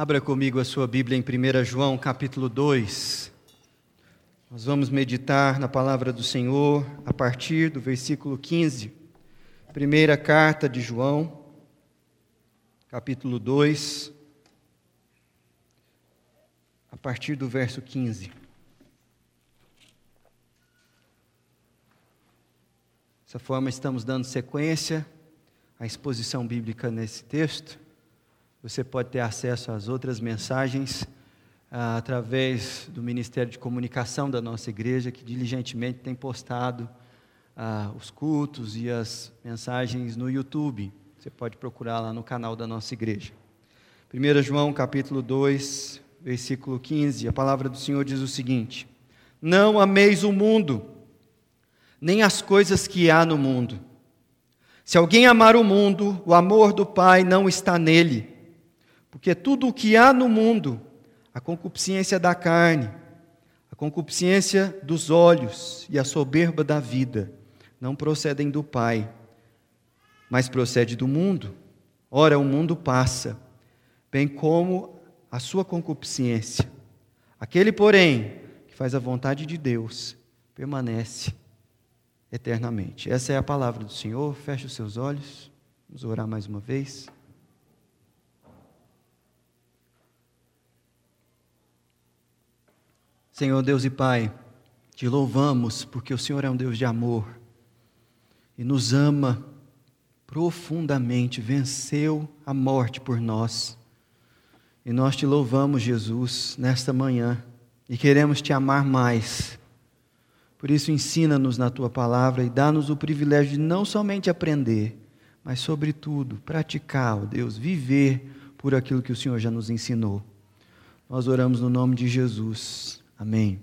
Abra comigo a sua Bíblia em 1 João, capítulo 2. Nós vamos meditar na palavra do Senhor a partir do versículo 15. Primeira carta de João, capítulo 2, a partir do verso 15. Dessa forma, estamos dando sequência à exposição bíblica nesse texto. Você pode ter acesso às outras mensagens ah, através do Ministério de Comunicação da nossa igreja, que diligentemente tem postado ah, os cultos e as mensagens no YouTube. Você pode procurar lá no canal da nossa igreja. 1 João capítulo 2, versículo 15, a palavra do Senhor diz o seguinte: Não ameis o mundo, nem as coisas que há no mundo. Se alguém amar o mundo, o amor do Pai não está nele. Porque tudo o que há no mundo, a concupiscência da carne, a concupiscência dos olhos e a soberba da vida, não procedem do Pai, mas procede do mundo. Ora, o mundo passa, bem como a sua concupiscência. Aquele, porém, que faz a vontade de Deus, permanece eternamente. Essa é a palavra do Senhor. Feche os seus olhos. Vamos orar mais uma vez. Senhor Deus e Pai, te louvamos porque o Senhor é um Deus de amor e nos ama profundamente, venceu a morte por nós. E nós te louvamos, Jesus, nesta manhã e queremos te amar mais. Por isso, ensina-nos na tua palavra e dá-nos o privilégio de não somente aprender, mas, sobretudo, praticar, ó Deus, viver por aquilo que o Senhor já nos ensinou. Nós oramos no nome de Jesus. Amém.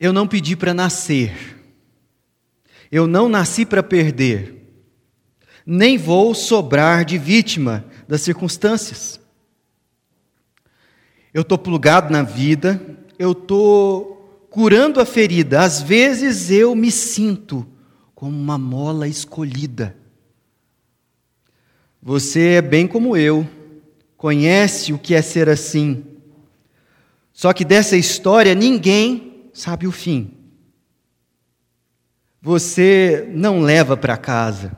Eu não pedi para nascer. Eu não nasci para perder. Nem vou sobrar de vítima das circunstâncias. Eu estou plugado na vida, eu estou curando a ferida. Às vezes eu me sinto como uma mola escolhida. Você é bem como eu conhece o que é ser assim. Só que dessa história ninguém sabe o fim. Você não leva para casa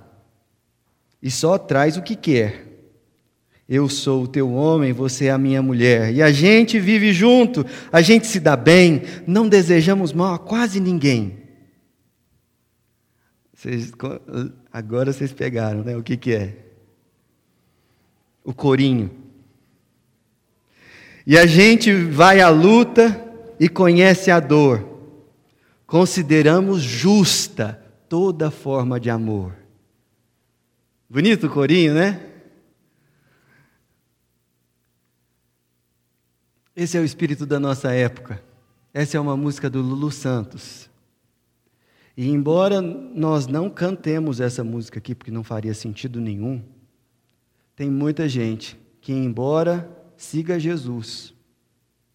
e só traz o que quer. Eu sou o teu homem, você é a minha mulher. E a gente vive junto, a gente se dá bem, não desejamos mal a quase ninguém. Vocês, agora vocês pegaram, né? O que, que é? O corinho. E a gente vai à luta e conhece a dor. Consideramos justa toda forma de amor. Bonito o corinho, né? Esse é o espírito da nossa época. Essa é uma música do Lulu Santos. E embora nós não cantemos essa música aqui, porque não faria sentido nenhum, tem muita gente que, embora siga Jesus,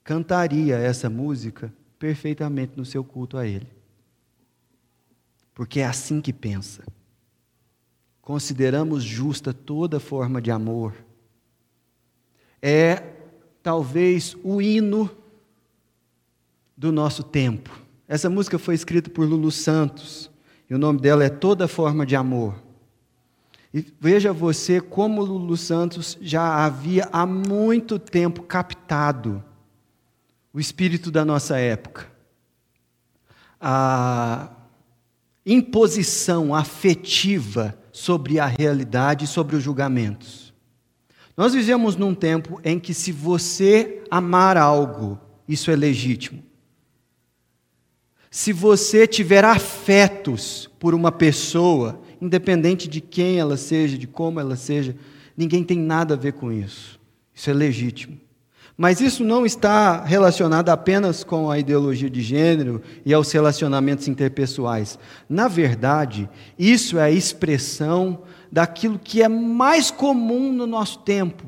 cantaria essa música perfeitamente no seu culto a Ele. Porque é assim que pensa. Consideramos justa toda forma de amor. É talvez o hino do nosso tempo. Essa música foi escrita por Lulu Santos e o nome dela é Toda Forma de Amor. E veja você como Lulu Santos já havia há muito tempo captado o espírito da nossa época. A imposição afetiva sobre a realidade e sobre os julgamentos. Nós vivemos num tempo em que, se você amar algo, isso é legítimo. Se você tiver afetos por uma pessoa, independente de quem ela seja, de como ela seja, ninguém tem nada a ver com isso. Isso é legítimo. Mas isso não está relacionado apenas com a ideologia de gênero e aos relacionamentos interpessoais. Na verdade, isso é a expressão daquilo que é mais comum no nosso tempo.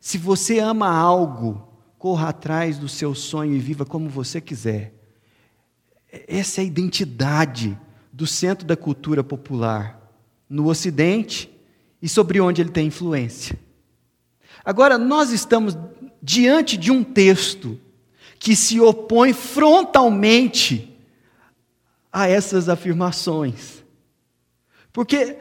Se você ama algo, corra atrás do seu sonho e viva como você quiser. Essa é a identidade do centro da cultura popular no Ocidente e sobre onde ele tem influência. Agora, nós estamos diante de um texto que se opõe frontalmente a essas afirmações. Porque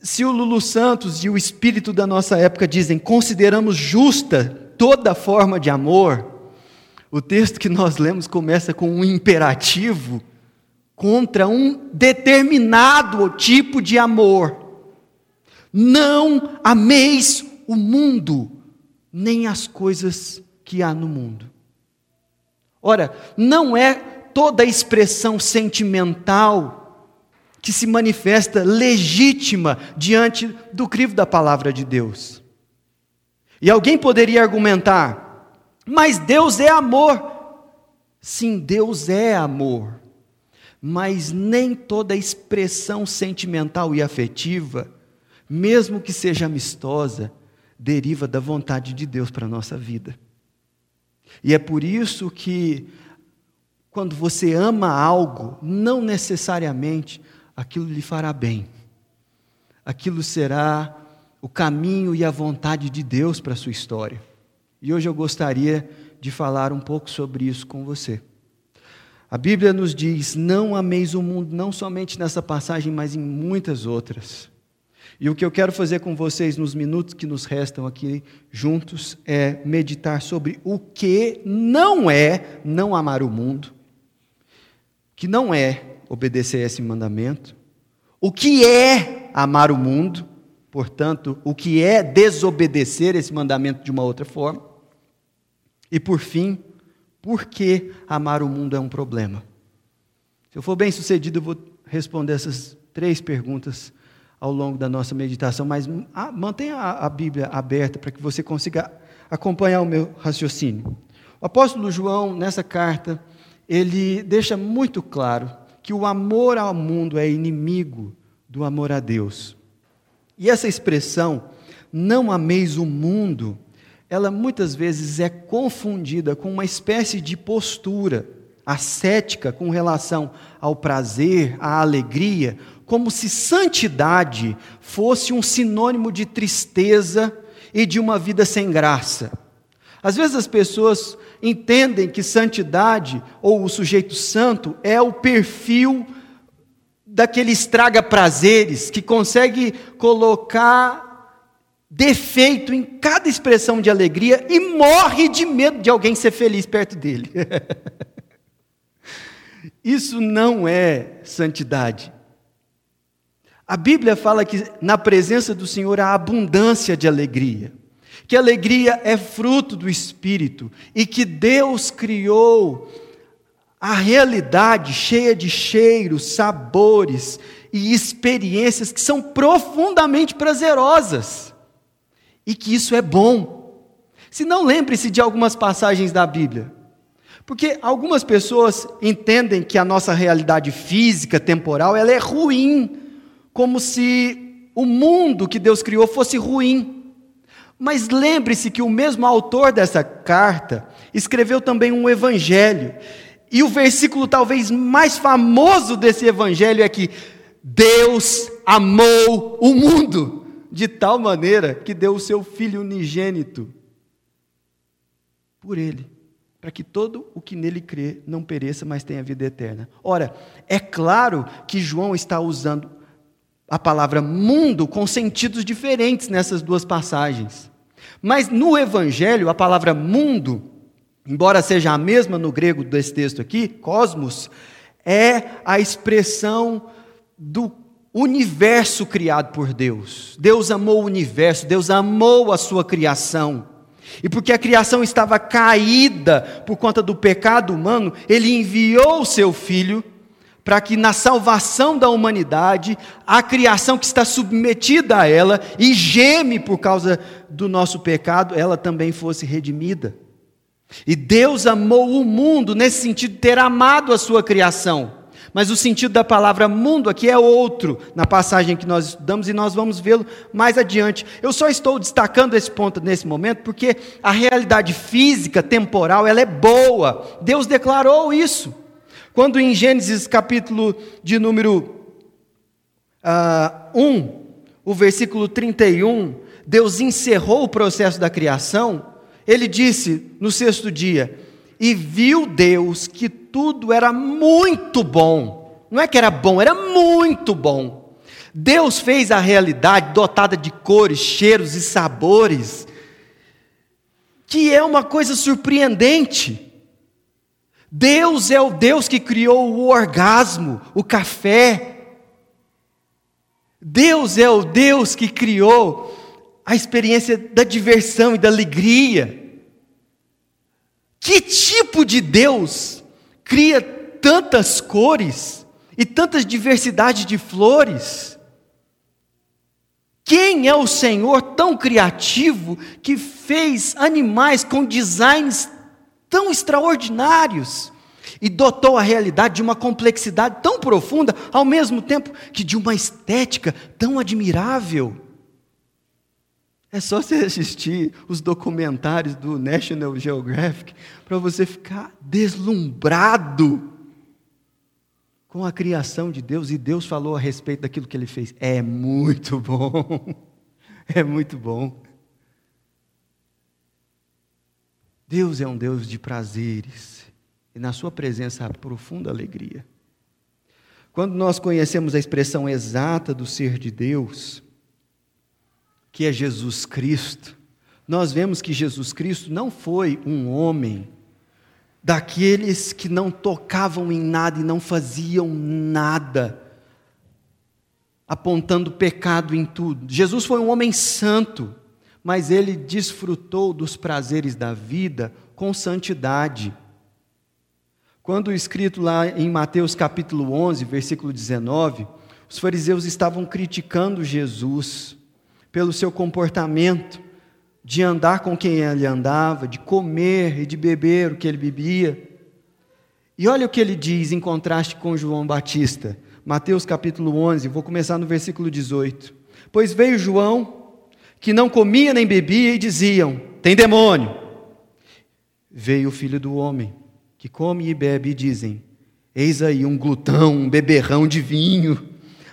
se o Lulu Santos e o espírito da nossa época dizem consideramos justa toda forma de amor, o texto que nós lemos começa com um imperativo contra um determinado tipo de amor. Não ameis o mundo, nem as coisas que há no mundo. Ora, não é toda expressão sentimental que se manifesta legítima diante do crivo da palavra de Deus. E alguém poderia argumentar, mas Deus é amor. Sim, Deus é amor. Mas nem toda expressão sentimental e afetiva, mesmo que seja amistosa, deriva da vontade de Deus para a nossa vida. E é por isso que, quando você ama algo, não necessariamente aquilo lhe fará bem. Aquilo será o caminho e a vontade de Deus para a sua história. E hoje eu gostaria de falar um pouco sobre isso com você. A Bíblia nos diz: não ameis o mundo, não somente nessa passagem, mas em muitas outras. E o que eu quero fazer com vocês nos minutos que nos restam aqui juntos é meditar sobre o que não é não amar o mundo, que não é obedecer a esse mandamento. O que é amar o mundo, portanto, o que é desobedecer esse mandamento de uma outra forma. E por fim, por que amar o mundo é um problema? Se eu for bem sucedido, eu vou responder essas três perguntas ao longo da nossa meditação, mas mantenha a Bíblia aberta para que você consiga acompanhar o meu raciocínio. O apóstolo João, nessa carta, ele deixa muito claro que o amor ao mundo é inimigo do amor a Deus. E essa expressão, não ameis o mundo, ela muitas vezes é confundida com uma espécie de postura ascética com relação ao prazer, à alegria, como se santidade fosse um sinônimo de tristeza e de uma vida sem graça. Às vezes as pessoas entendem que santidade ou o sujeito santo é o perfil daquele estraga prazeres que consegue colocar defeito em cada expressão de alegria e morre de medo de alguém ser feliz perto dele. Isso não é santidade. A Bíblia fala que na presença do Senhor há abundância de alegria que alegria é fruto do Espírito e que Deus criou a realidade cheia de cheiros, sabores e experiências que são profundamente prazerosas e que isso é bom. Se não lembre-se de algumas passagens da Bíblia. Porque algumas pessoas entendem que a nossa realidade física, temporal, ela é ruim, como se o mundo que Deus criou fosse ruim. Mas lembre-se que o mesmo autor dessa carta escreveu também um evangelho. E o versículo talvez mais famoso desse evangelho é que Deus amou o mundo de tal maneira que deu o seu filho unigênito por ele, para que todo o que nele crê não pereça, mas tenha vida eterna. Ora, é claro que João está usando a palavra mundo com sentidos diferentes nessas duas passagens. Mas no Evangelho, a palavra mundo, embora seja a mesma no grego desse texto aqui, cosmos, é a expressão do universo criado por Deus. Deus amou o universo, Deus amou a sua criação. E porque a criação estava caída por conta do pecado humano, ele enviou o seu filho para que na salvação da humanidade, a criação que está submetida a ela e geme por causa do nosso pecado, ela também fosse redimida. E Deus amou o mundo nesse sentido de ter amado a sua criação. Mas o sentido da palavra mundo aqui é outro, na passagem que nós estudamos, e nós vamos vê-lo mais adiante. Eu só estou destacando esse ponto nesse momento porque a realidade física, temporal, ela é boa. Deus declarou isso. Quando em Gênesis capítulo de número uh, ah, 1, o versículo 31, Deus encerrou o processo da criação, ele disse no sexto dia: E viu Deus que tudo era muito bom. Não é que era bom, era muito bom. Deus fez a realidade dotada de cores, cheiros e sabores, que é uma coisa surpreendente. Deus é o Deus que criou o orgasmo, o café. Deus é o Deus que criou a experiência da diversão e da alegria. Que tipo de Deus cria tantas cores e tantas diversidades de flores? Quem é o Senhor tão criativo que fez animais com designs tão extraordinários e dotou a realidade de uma complexidade tão profunda, ao mesmo tempo que de uma estética tão admirável. É só você assistir os documentários do National Geographic para você ficar deslumbrado com a criação de Deus e Deus falou a respeito daquilo que ele fez. É muito bom. É muito bom. Deus é um Deus de prazeres, e na Sua presença há profunda alegria. Quando nós conhecemos a expressão exata do ser de Deus, que é Jesus Cristo, nós vemos que Jesus Cristo não foi um homem daqueles que não tocavam em nada e não faziam nada, apontando pecado em tudo. Jesus foi um homem santo, mas ele desfrutou dos prazeres da vida com santidade. Quando escrito lá em Mateus capítulo 11, versículo 19, os fariseus estavam criticando Jesus pelo seu comportamento, de andar com quem ele andava, de comer e de beber o que ele bebia. E olha o que ele diz em contraste com João Batista. Mateus capítulo 11, vou começar no versículo 18. Pois veio João, que não comia nem bebia, e diziam: Tem demônio. Veio o filho do homem, que come e bebe, e dizem: Eis aí um glutão, um beberrão de vinho,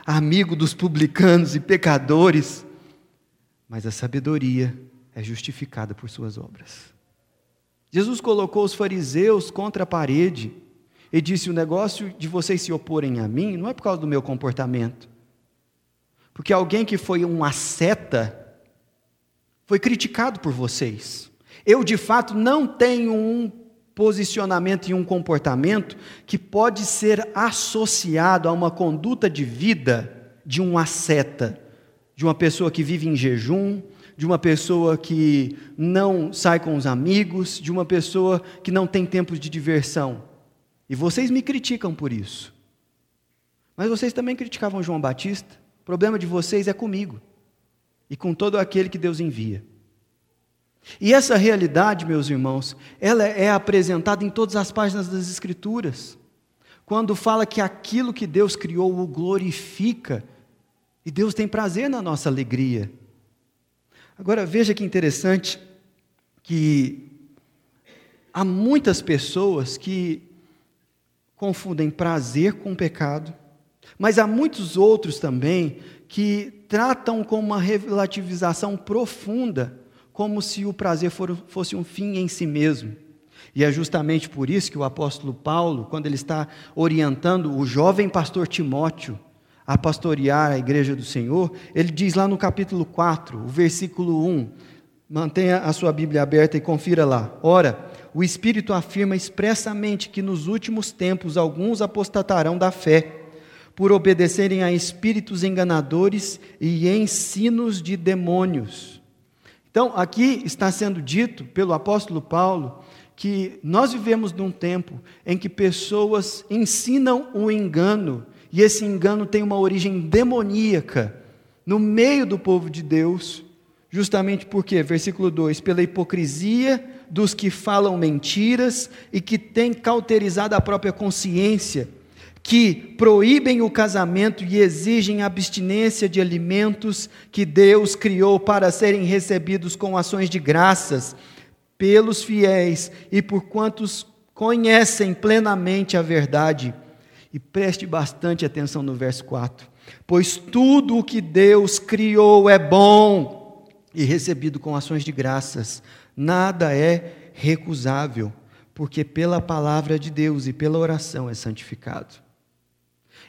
amigo dos publicanos e pecadores. Mas a sabedoria é justificada por suas obras. Jesus colocou os fariseus contra a parede e disse: O negócio de vocês se oporem a mim não é por causa do meu comportamento. Porque alguém que foi um asceta foi criticado por vocês. Eu, de fato, não tenho um posicionamento e um comportamento que pode ser associado a uma conduta de vida de um asceta, de uma pessoa que vive em jejum, de uma pessoa que não sai com os amigos, de uma pessoa que não tem tempos de diversão. E vocês me criticam por isso. Mas vocês também criticavam João Batista. O problema de vocês é comigo e com todo aquele que Deus envia. E essa realidade, meus irmãos, ela é apresentada em todas as páginas das Escrituras. Quando fala que aquilo que Deus criou o glorifica, e Deus tem prazer na nossa alegria. Agora veja que interessante que há muitas pessoas que confundem prazer com pecado, mas há muitos outros também que tratam com uma relativização profunda, como se o prazer fosse um fim em si mesmo. E é justamente por isso que o apóstolo Paulo, quando ele está orientando o jovem pastor Timóteo a pastorear a igreja do Senhor, ele diz lá no capítulo 4, o versículo 1, mantenha a sua Bíblia aberta e confira lá. Ora, o Espírito afirma expressamente que nos últimos tempos alguns apostatarão da fé por obedecerem a espíritos enganadores e ensinos de demônios. Então, aqui está sendo dito pelo apóstolo Paulo que nós vivemos num tempo em que pessoas ensinam o engano, e esse engano tem uma origem demoníaca no meio do povo de Deus, justamente porque, versículo 2: pela hipocrisia dos que falam mentiras e que têm cauterizado a própria consciência que proíbem o casamento e exigem abstinência de alimentos que Deus criou para serem recebidos com ações de graças pelos fiéis e por quantos conhecem plenamente a verdade. E preste bastante atenção no verso 4. Pois tudo o que Deus criou é bom e recebido com ações de graças. Nada é recusável, porque pela palavra de Deus e pela oração é santificado.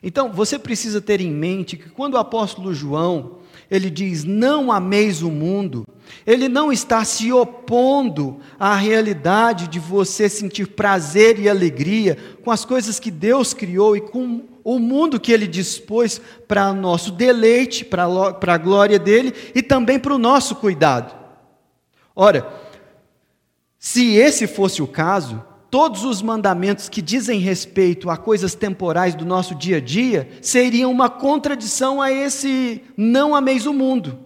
Então, você precisa ter em mente que quando o apóstolo João, ele diz: "Não ameis o mundo", ele não está se opondo à realidade de você sentir prazer e alegria com as coisas que Deus criou e com o mundo que ele dispôs para nosso deleite, para a glória dele e também para o nosso cuidado. Ora, se esse fosse o caso, todos os mandamentos que dizem respeito a coisas temporais do nosso dia a dia seriam uma contradição a esse não ameis o mundo.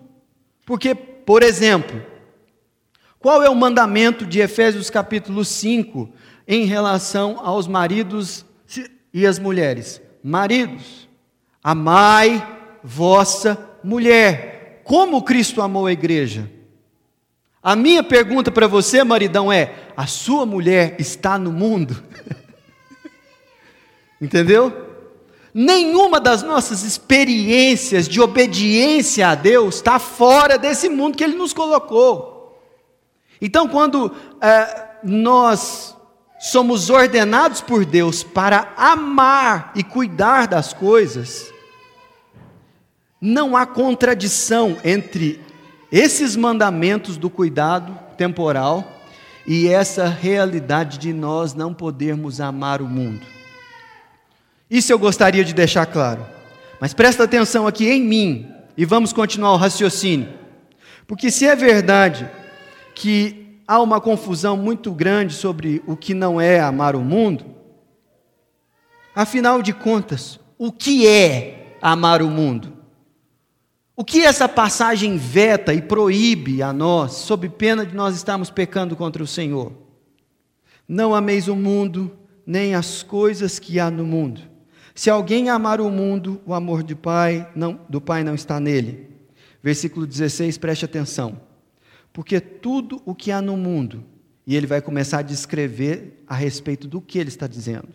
Porque, por exemplo, qual é o mandamento de Efésios capítulo 5 em relação aos maridos e as mulheres? Maridos, amai vossa mulher, como Cristo amou a igreja. A minha pergunta para você, maridão, é: a sua mulher está no mundo? Entendeu? Nenhuma das nossas experiências de obediência a Deus está fora desse mundo que Ele nos colocou. Então, quando é, nós somos ordenados por Deus para amar e cuidar das coisas, não há contradição entre esses mandamentos do cuidado temporal e essa realidade de nós não podermos amar o mundo. Isso eu gostaria de deixar claro. Mas presta atenção aqui em mim e vamos continuar o raciocínio. Porque se é verdade que há uma confusão muito grande sobre o que não é amar o mundo, afinal de contas, o que é amar o mundo? O que essa passagem veta e proíbe a nós, sob pena de nós estarmos pecando contra o Senhor? Não ameis o mundo, nem as coisas que há no mundo. Se alguém amar o mundo, o amor do Pai não, do Pai não está nele. Versículo 16, preste atenção. Porque tudo o que há no mundo, e ele vai começar a descrever a respeito do que ele está dizendo.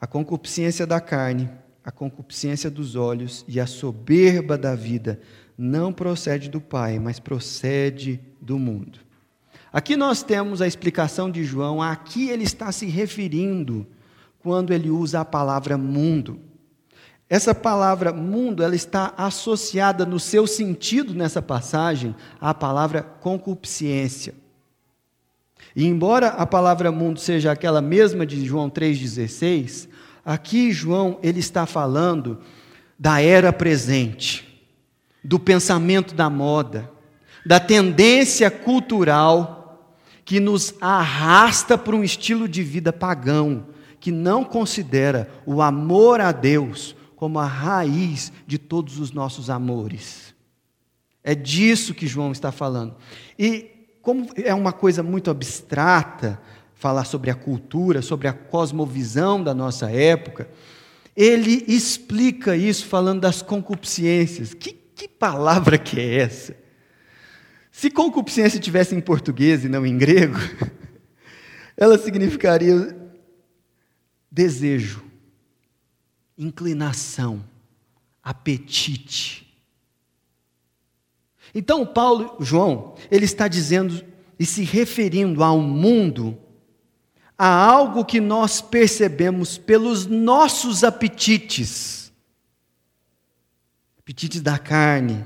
A concupiscência da carne, a concupiscência dos olhos e a soberba da vida não procede do Pai, mas procede do mundo. Aqui nós temos a explicação de João, a que ele está se referindo quando ele usa a palavra mundo. Essa palavra mundo, ela está associada no seu sentido nessa passagem à palavra concupiscência. E embora a palavra mundo seja aquela mesma de João 3,16, Aqui João ele está falando da era presente, do pensamento da moda, da tendência cultural que nos arrasta para um estilo de vida pagão, que não considera o amor a Deus como a raiz de todos os nossos amores. É disso que João está falando. E como é uma coisa muito abstrata, falar sobre a cultura, sobre a cosmovisão da nossa época, ele explica isso falando das concupiscências. Que, que palavra que é essa? Se concupiscência tivesse em português e não em grego, ela significaria desejo, inclinação, apetite. Então, Paulo, João, ele está dizendo e se referindo a um mundo a algo que nós percebemos pelos nossos apetites apetites da carne,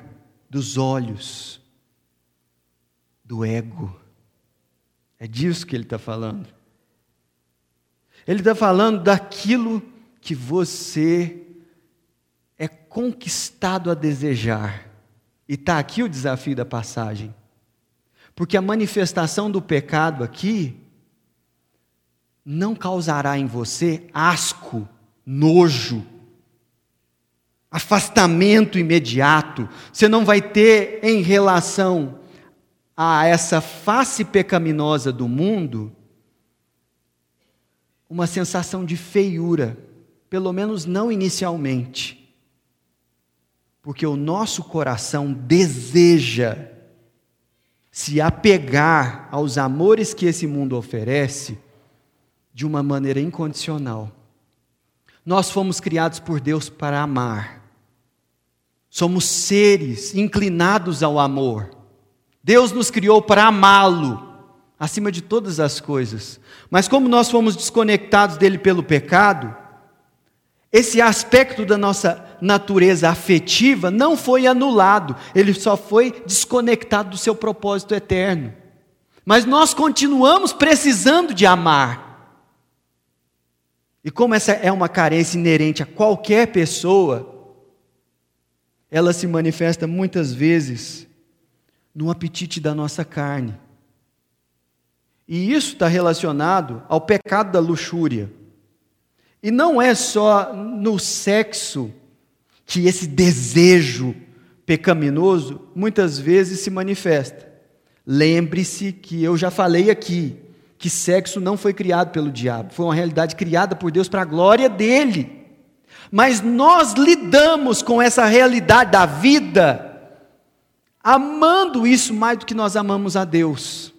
dos olhos, do ego. É disso que ele está falando. Ele está falando daquilo que você é conquistado a desejar. E está aqui o desafio da passagem. Porque a manifestação do pecado aqui não causará em você asco, nojo, afastamento imediato. Você não vai ter em relação a essa face pecaminosa do mundo uma sensação de feiura, pelo menos não inicialmente. Porque o nosso coração deseja se apegar aos amores que esse mundo oferece de uma maneira incondicional. Nós fomos criados por Deus para amar. Somos seres inclinados ao amor. Deus nos criou para amá-lo acima de todas as coisas. Mas como nós fomos desconectados dele pelo pecado, esse aspecto da nossa natureza afetiva não foi anulado, ele só foi desconectado do seu propósito eterno. Mas nós continuamos precisando de amar. E como essa é uma carência inerente a qualquer pessoa, ela se manifesta muitas vezes no apetite da nossa carne. E isso está relacionado ao pecado da luxúria. E não é só no sexo que esse desejo pecaminoso muitas vezes se manifesta. Lembre-se que eu já falei aqui que sexo não foi criado pelo diabo, foi uma realidade criada por Deus para a glória dele. Mas nós lidamos com essa realidade da vida amando isso mais do que nós amamos a Deus.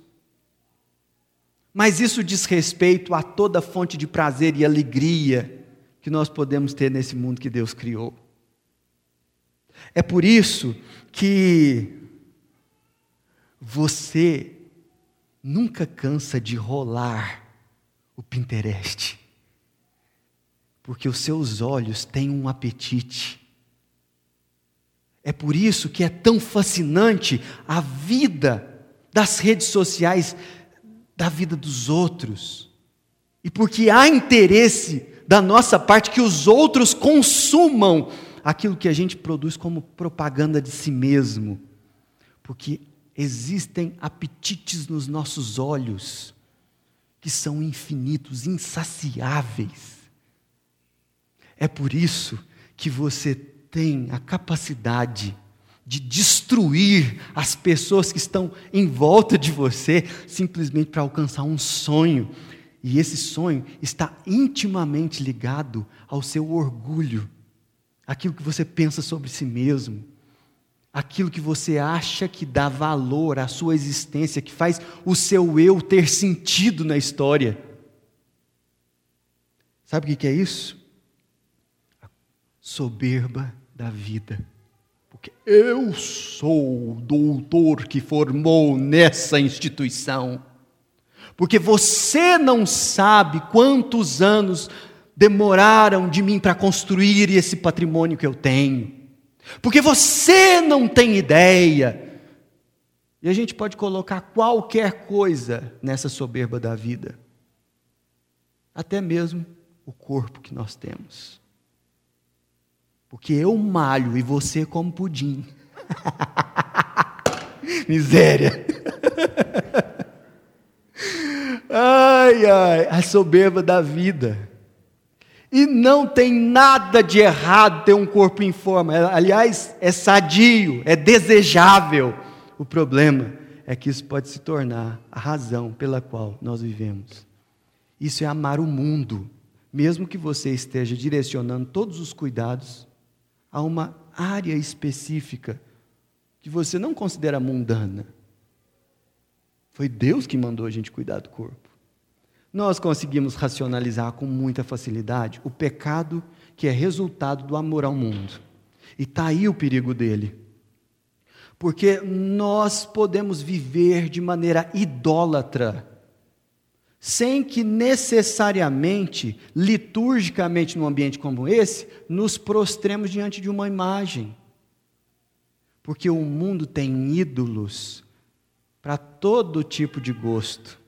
Mas isso diz respeito a toda fonte de prazer e alegria que nós podemos ter nesse mundo que Deus criou. É por isso que você nunca cansa de rolar o Pinterest, porque os seus olhos têm um apetite. É por isso que é tão fascinante a vida das redes sociais, da vida dos outros. E porque há interesse da nossa parte que os outros consumam aquilo que a gente produz como propaganda de si mesmo. Porque existem apetites nos nossos olhos que são infinitos, insaciáveis. É por isso que você tem a capacidade de destruir as pessoas que estão em volta de você simplesmente para alcançar um sonho. E esse sonho está intimamente ligado ao seu orgulho, aquilo que você pensa sobre si mesmo, aquilo que você acha que dá valor à sua existência, que faz o seu eu ter sentido na história. Sabe o que é isso? A soberba da vida. Porque eu sou o doutor que formou nessa instituição. Porque você não sabe quantos anos demoraram de mim para construir esse patrimônio que eu tenho. Porque você não tem ideia. E a gente pode colocar qualquer coisa nessa soberba da vida. Até mesmo o corpo que nós temos. Porque eu malho e você como pudim. Miséria. ai, ai, a soberba da vida. E não tem nada de errado ter um corpo em forma. Aliás, é sadio, é desejável. O problema é que isso pode se tornar a razão pela qual nós vivemos. Isso é amar o mundo, mesmo que você esteja direcionando todos os cuidados a uma área específica que você não considera mundana. Foi Deus que mandou a gente cuidar do corpo. Nós conseguimos racionalizar com muita facilidade o pecado que é resultado do amor ao mundo. E está aí o perigo dele. Porque nós podemos viver de maneira idólatra, sem que necessariamente, liturgicamente, num ambiente como esse, nos prostremos diante de uma imagem. Porque o mundo tem ídolos para todo tipo de gosto.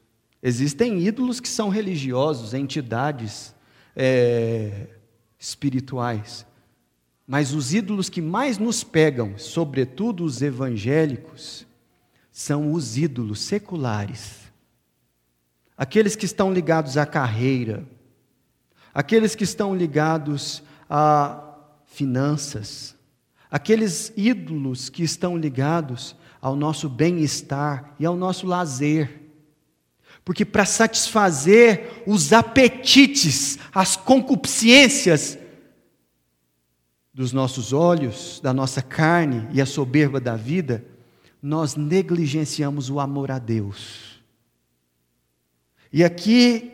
Existem ídolos que são religiosos, entidades é, espirituais. Mas os ídolos que mais nos pegam, sobretudo os evangélicos, são os ídolos seculares. Aqueles que estão ligados à carreira, aqueles que estão ligados a finanças, aqueles ídolos que estão ligados ao nosso bem-estar e ao nosso lazer. Porque para satisfazer os apetites, as concupiscências dos nossos olhos, da nossa carne e a soberba da vida, nós negligenciamos o amor a Deus. E aqui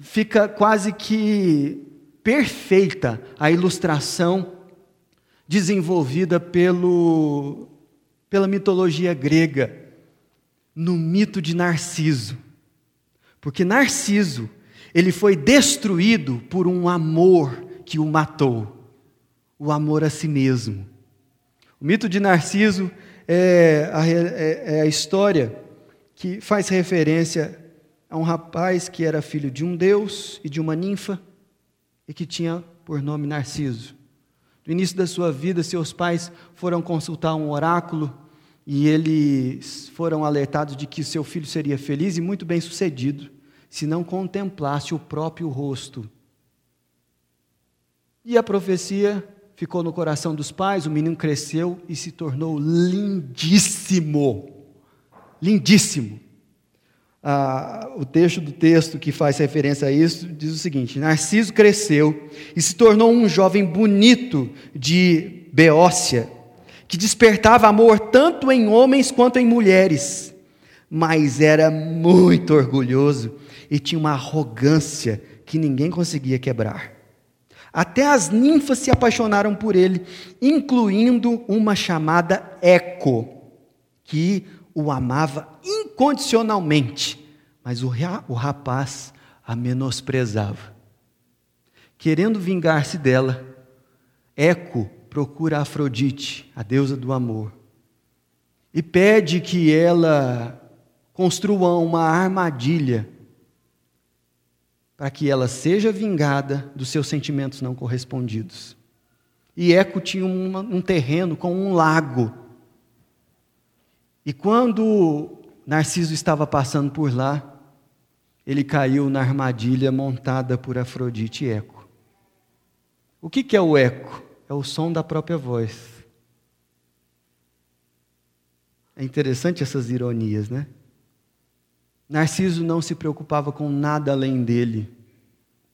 fica quase que perfeita a ilustração desenvolvida pelo, pela mitologia grega, no mito de Narciso. Porque Narciso, ele foi destruído por um amor que o matou, o amor a si mesmo. O mito de Narciso é a, é, é a história que faz referência a um rapaz que era filho de um deus e de uma ninfa e que tinha por nome Narciso. No início da sua vida, seus pais foram consultar um oráculo e eles foram alertados de que seu filho seria feliz e muito bem sucedido se não contemplasse o próprio rosto. E a profecia ficou no coração dos pais, o menino cresceu e se tornou lindíssimo. Lindíssimo. Ah, o texto do texto que faz referência a isso diz o seguinte: Narciso cresceu e se tornou um jovem bonito de Beócia, que despertava amor tanto em homens quanto em mulheres, mas era muito orgulhoso e tinha uma arrogância que ninguém conseguia quebrar. Até as ninfas se apaixonaram por ele, incluindo uma chamada Eco, que o amava incondicionalmente, mas o rapaz a menosprezava. Querendo vingar-se dela, Eco procura Afrodite, a deusa do amor, e pede que ela construa uma armadilha para que ela seja vingada dos seus sentimentos não correspondidos. E Eco tinha uma, um terreno com um lago. E quando Narciso estava passando por lá, ele caiu na armadilha montada por Afrodite e Eco. O que, que é o eco? É o som da própria voz. É interessante essas ironias, né? Narciso não se preocupava com nada além dele,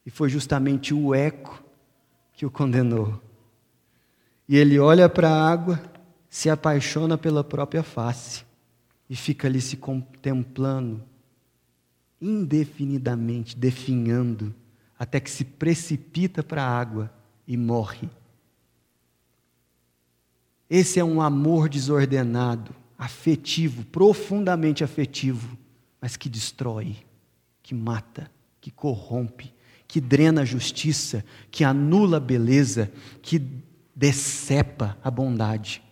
e foi justamente o eco que o condenou. E ele olha para a água, se apaixona pela própria face e fica ali se contemplando indefinidamente, definhando, até que se precipita para a água e morre. Esse é um amor desordenado, afetivo, profundamente afetivo mas que destrói, que mata, que corrompe, que drena a justiça, que anula a beleza, que decepa a bondade.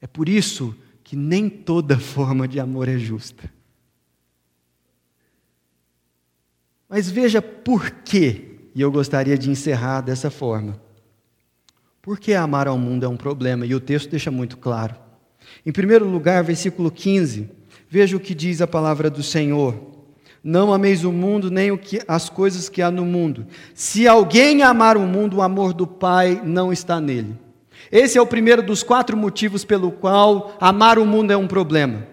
É por isso que nem toda forma de amor é justa. Mas veja por quê, e eu gostaria de encerrar dessa forma. Por que amar ao mundo é um problema? E o texto deixa muito claro. Em primeiro lugar, versículo 15, veja o que diz a palavra do Senhor. Não ameis o mundo, nem o que, as coisas que há no mundo. Se alguém amar o mundo, o amor do Pai não está nele. Esse é o primeiro dos quatro motivos pelo qual amar o mundo é um problema.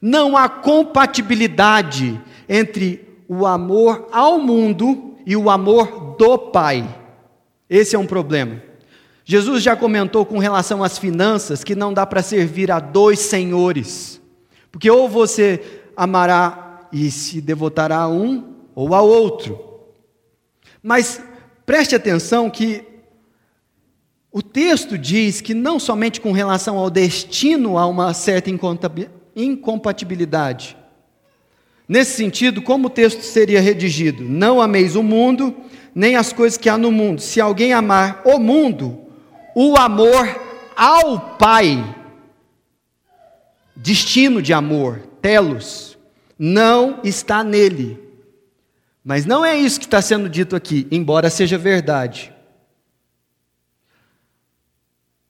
Não há compatibilidade entre o amor ao mundo e o amor do Pai. Esse é um problema. Jesus já comentou com relação às finanças que não dá para servir a dois senhores, porque ou você amará e se devotará a um ou a outro. Mas preste atenção que o texto diz que não somente com relação ao destino há uma certa incompatibilidade. Nesse sentido, como o texto seria redigido? Não ameis o mundo, nem as coisas que há no mundo. Se alguém amar o mundo, o amor ao Pai, destino de amor, telos, não está nele. Mas não é isso que está sendo dito aqui, embora seja verdade.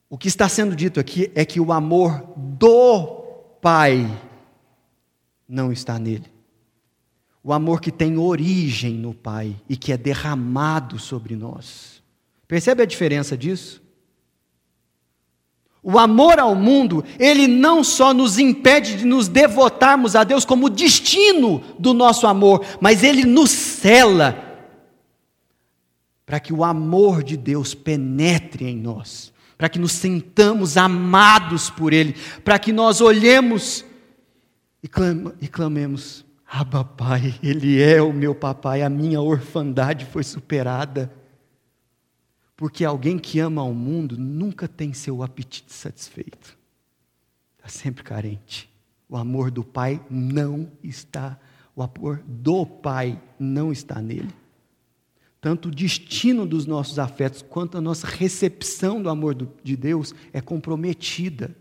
O que está sendo dito aqui é que o amor do Pai não está nele. O amor que tem origem no Pai e que é derramado sobre nós. Percebe a diferença disso? O amor ao mundo, ele não só nos impede de nos devotarmos a Deus como destino do nosso amor, mas ele nos cela para que o amor de Deus penetre em nós, para que nos sintamos amados por Ele, para que nós olhemos e, e clamemos: Abba, Pai, Ele é o meu papai, a minha orfandade foi superada. Porque alguém que ama ao mundo nunca tem seu apetite satisfeito. Está sempre carente. O amor do Pai não está, o amor do Pai não está nele. Tanto o destino dos nossos afetos quanto a nossa recepção do amor de Deus é comprometida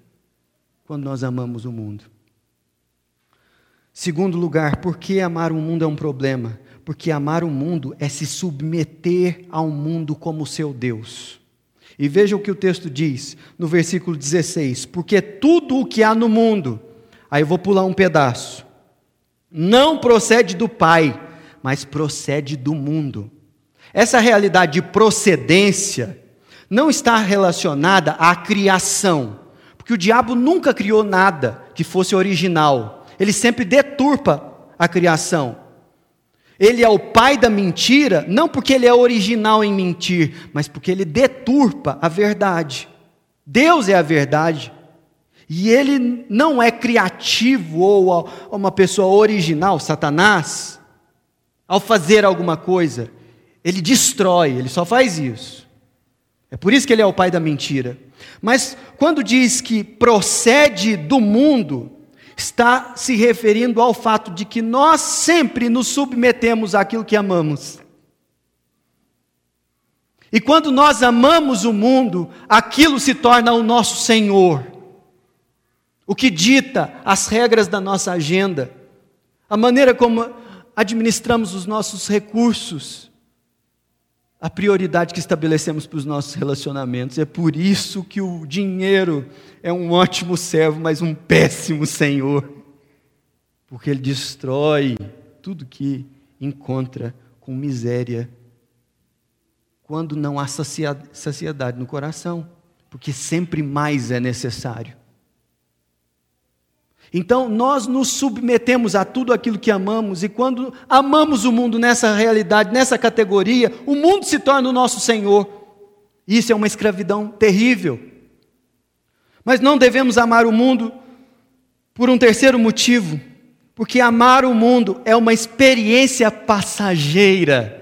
quando nós amamos o mundo. Segundo lugar, por que amar o mundo é um problema? Porque amar o mundo é se submeter ao mundo como seu Deus. E veja o que o texto diz no versículo 16: Porque tudo o que há no mundo, aí eu vou pular um pedaço, não procede do Pai, mas procede do mundo. Essa realidade de procedência não está relacionada à criação, porque o diabo nunca criou nada que fosse original ele sempre deturpa a criação. Ele é o pai da mentira, não porque ele é original em mentir, mas porque ele deturpa a verdade. Deus é a verdade. E ele não é criativo ou uma pessoa original, Satanás, ao fazer alguma coisa. Ele destrói, ele só faz isso. É por isso que ele é o pai da mentira. Mas quando diz que procede do mundo, está se referindo ao fato de que nós sempre nos submetemos àquilo que amamos. E quando nós amamos o mundo, aquilo se torna o nosso Senhor, o que dita as regras da nossa agenda, a maneira como administramos os nossos recursos, a prioridade que estabelecemos para os nossos relacionamentos. É por isso que o dinheiro é um ótimo servo, mas um péssimo senhor. Porque ele destrói tudo que encontra com miséria quando não há saciedade no coração, porque sempre mais é necessário. Então, nós nos submetemos a tudo aquilo que amamos, e quando amamos o mundo nessa realidade, nessa categoria, o mundo se torna o nosso Senhor. Isso é uma escravidão terrível. Mas não devemos amar o mundo por um terceiro motivo, porque amar o mundo é uma experiência passageira.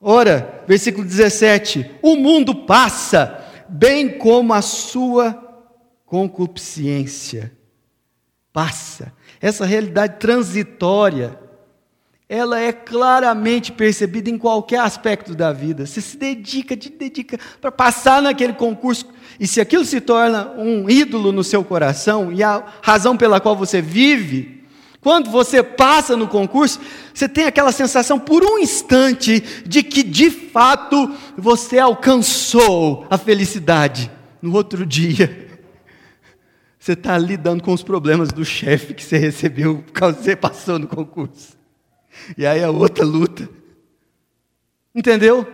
Ora, versículo 17: o mundo passa, bem como a sua concupiscência passa. Essa realidade transitória, ela é claramente percebida em qualquer aspecto da vida. Você se dedica, te dedica para passar naquele concurso. E se aquilo se torna um ídolo no seu coração e a razão pela qual você vive, quando você passa no concurso, você tem aquela sensação por um instante de que de fato você alcançou a felicidade. No outro dia, você está lidando com os problemas do chefe que você recebeu por causa que você passou no concurso. E aí a outra luta. Entendeu?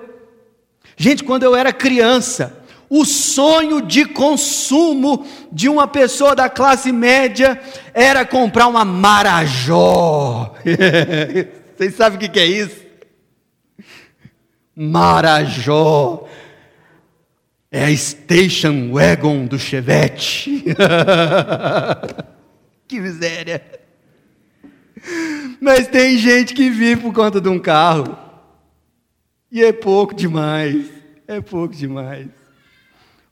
Gente, quando eu era criança, o sonho de consumo de uma pessoa da classe média era comprar uma Marajó. Vocês sabem o que é isso? Marajó. É a station wagon do Chevette. que miséria. Mas tem gente que vive por conta de um carro. E é pouco demais. É pouco demais.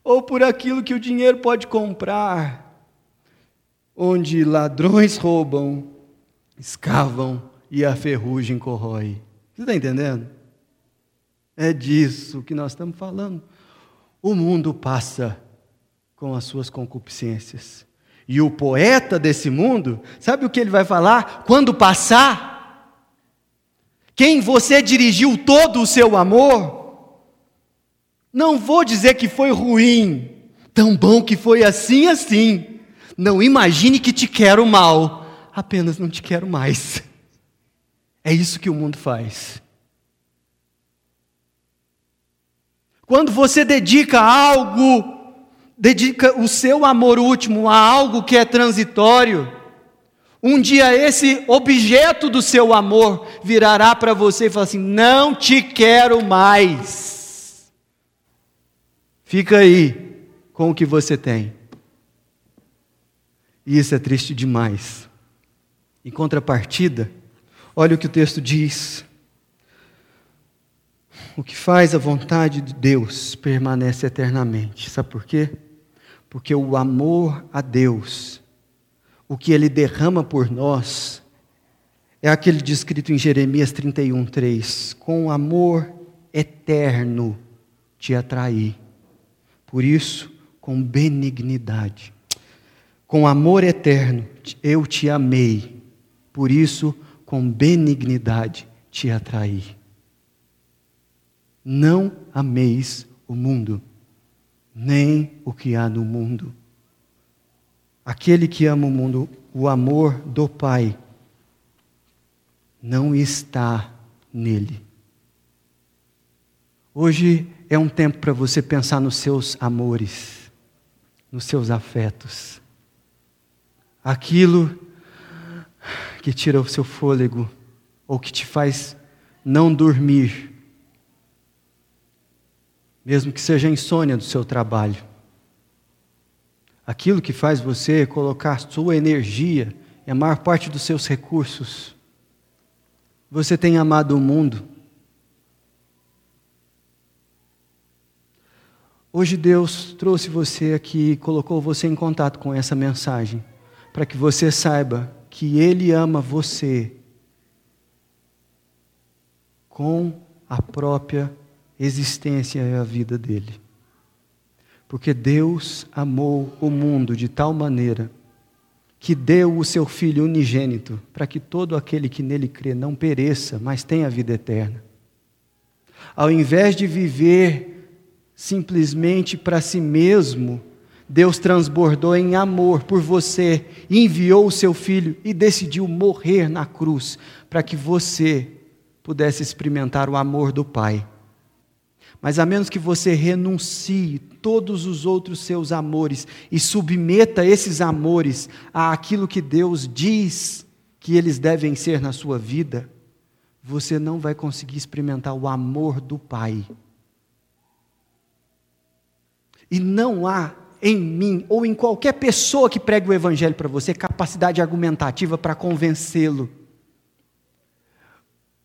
Ou por aquilo que o dinheiro pode comprar, onde ladrões roubam, escavam e a ferrugem corrói. Você está entendendo? É disso que nós estamos falando. O mundo passa com as suas concupiscências. E o poeta desse mundo, sabe o que ele vai falar? Quando passar, quem você dirigiu todo o seu amor, não vou dizer que foi ruim, tão bom que foi assim, assim. Não imagine que te quero mal, apenas não te quero mais. É isso que o mundo faz. Quando você dedica algo, dedica o seu amor último a algo que é transitório, um dia esse objeto do seu amor virará para você e falar assim: Não te quero mais. Fica aí com o que você tem. E isso é triste demais. Em contrapartida, olha o que o texto diz. O que faz a vontade de Deus permanece eternamente. Sabe por quê? Porque o amor a Deus, o que Ele derrama por nós, é aquele descrito em Jeremias 31, 3. Com amor eterno te atraí. Por isso, com benignidade. Com amor eterno eu te amei. Por isso, com benignidade te atraí. Não ameis o mundo, nem o que há no mundo. Aquele que ama o mundo, o amor do Pai, não está nele. Hoje é um tempo para você pensar nos seus amores, nos seus afetos. Aquilo que tira o seu fôlego ou que te faz não dormir mesmo que seja insônia do seu trabalho. Aquilo que faz você colocar sua energia e a maior parte dos seus recursos. Você tem amado o mundo. Hoje Deus trouxe você aqui, colocou você em contato com essa mensagem, para que você saiba que Ele ama você com a própria existência é a vida dele. Porque Deus amou o mundo de tal maneira que deu o seu Filho unigênito para que todo aquele que nele crê não pereça, mas tenha vida eterna. Ao invés de viver simplesmente para si mesmo, Deus transbordou em amor por você, enviou o seu filho e decidiu morrer na cruz para que você pudesse experimentar o amor do Pai. Mas a menos que você renuncie todos os outros seus amores e submeta esses amores àquilo que Deus diz que eles devem ser na sua vida, você não vai conseguir experimentar o amor do Pai. E não há em mim ou em qualquer pessoa que pregue o Evangelho para você capacidade argumentativa para convencê-lo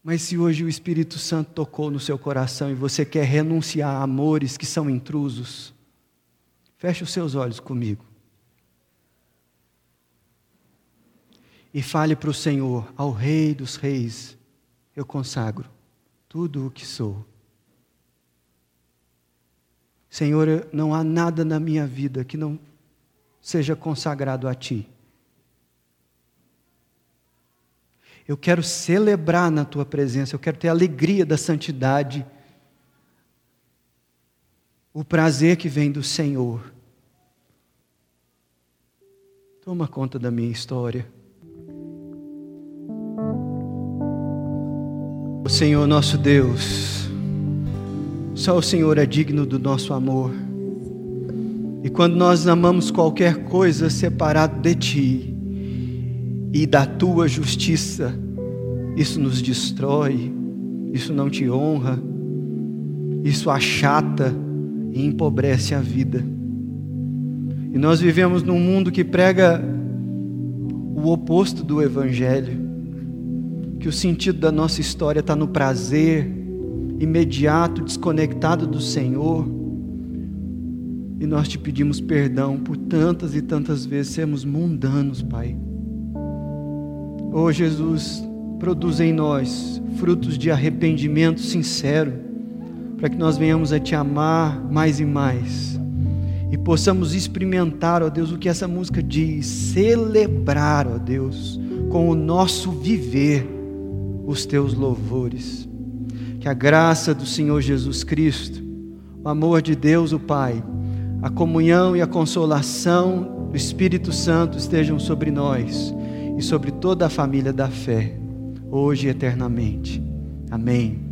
mas se hoje o Espírito Santo tocou no seu coração e você quer renunciar a amores que são intrusos, feche os seus olhos comigo. E fale para o Senhor, ao Rei dos Reis, eu consagro tudo o que sou. Senhor, não há nada na minha vida que não seja consagrado a Ti. Eu quero celebrar na tua presença, eu quero ter a alegria da santidade, o prazer que vem do Senhor. Toma conta da minha história. O Senhor nosso Deus, só o Senhor é digno do nosso amor. E quando nós amamos qualquer coisa separado de Ti, e da tua justiça, isso nos destrói, isso não te honra, isso achata e empobrece a vida. E nós vivemos num mundo que prega o oposto do Evangelho, que o sentido da nossa história está no prazer imediato, desconectado do Senhor. E nós te pedimos perdão por tantas e tantas vezes sermos mundanos, Pai Oh Jesus, produz em nós frutos de arrependimento sincero, para que nós venhamos a te amar mais e mais e possamos experimentar, ó Deus, o que essa música diz, celebrar, ó Deus, com o nosso viver os teus louvores. Que a graça do Senhor Jesus Cristo, o amor de Deus, o Pai, a comunhão e a consolação do Espírito Santo estejam sobre nós e sobre toda a família da fé, hoje e eternamente. Amém.